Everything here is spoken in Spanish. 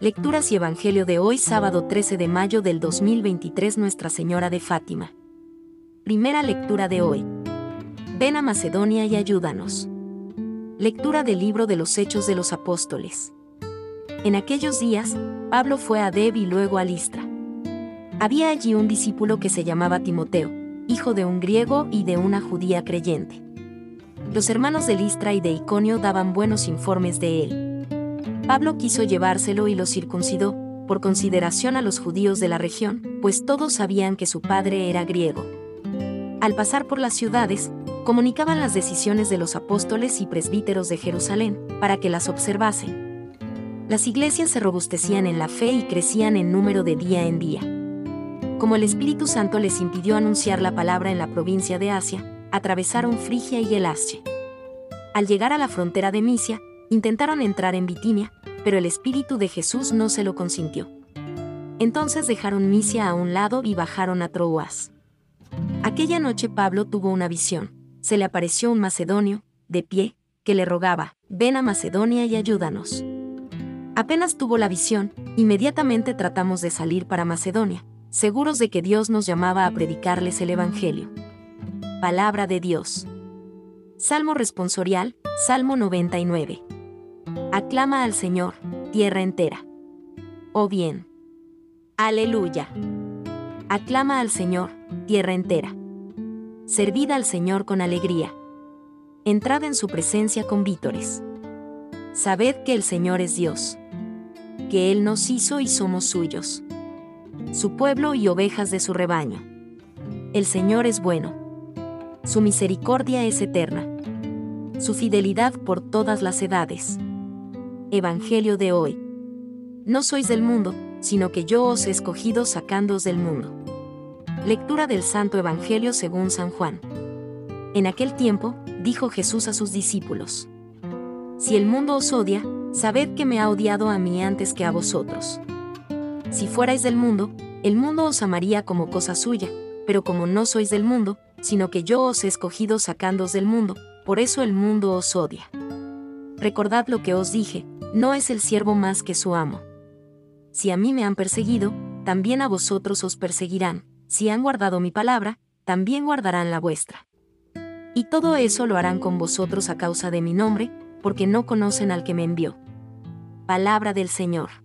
Lecturas y Evangelio de hoy sábado 13 de mayo del 2023 Nuestra Señora de Fátima. Primera lectura de hoy. Ven a Macedonia y ayúdanos. Lectura del libro de los Hechos de los Apóstoles. En aquellos días, Pablo fue a Deb y luego a Listra. Había allí un discípulo que se llamaba Timoteo, hijo de un griego y de una judía creyente. Los hermanos de Listra y de Iconio daban buenos informes de él Pablo quiso llevárselo y lo circuncidó, por consideración a los judíos de la región, pues todos sabían que su padre era griego. Al pasar por las ciudades, comunicaban las decisiones de los apóstoles y presbíteros de Jerusalén, para que las observasen. Las iglesias se robustecían en la fe y crecían en número de día en día. Como el Espíritu Santo les impidió anunciar la palabra en la provincia de Asia, atravesaron Frigia y Galacia. Al llegar a la frontera de Misia, Intentaron entrar en Bitinia, pero el Espíritu de Jesús no se lo consintió. Entonces dejaron Misia a un lado y bajaron a Troas. Aquella noche Pablo tuvo una visión. Se le apareció un macedonio, de pie, que le rogaba, ven a Macedonia y ayúdanos. Apenas tuvo la visión, inmediatamente tratamos de salir para Macedonia, seguros de que Dios nos llamaba a predicarles el Evangelio. Palabra de Dios. Salmo responsorial, Salmo 99. Aclama al Señor, tierra entera. O bien. Aleluya. Aclama al Señor, tierra entera. Servid al Señor con alegría. Entrad en su presencia con vítores. Sabed que el Señor es Dios. Que Él nos hizo y somos suyos. Su pueblo y ovejas de su rebaño. El Señor es bueno. Su misericordia es eterna. Su fidelidad por todas las edades. Evangelio de hoy. No sois del mundo, sino que yo os he escogido sacándoos del mundo. Lectura del Santo Evangelio según San Juan. En aquel tiempo, dijo Jesús a sus discípulos. Si el mundo os odia, sabed que me ha odiado a mí antes que a vosotros. Si fuerais del mundo, el mundo os amaría como cosa suya, pero como no sois del mundo, sino que yo os he escogido sacándoos del mundo, por eso el mundo os odia. Recordad lo que os dije, no es el siervo más que su amo. Si a mí me han perseguido, también a vosotros os perseguirán, si han guardado mi palabra, también guardarán la vuestra. Y todo eso lo harán con vosotros a causa de mi nombre, porque no conocen al que me envió. Palabra del Señor.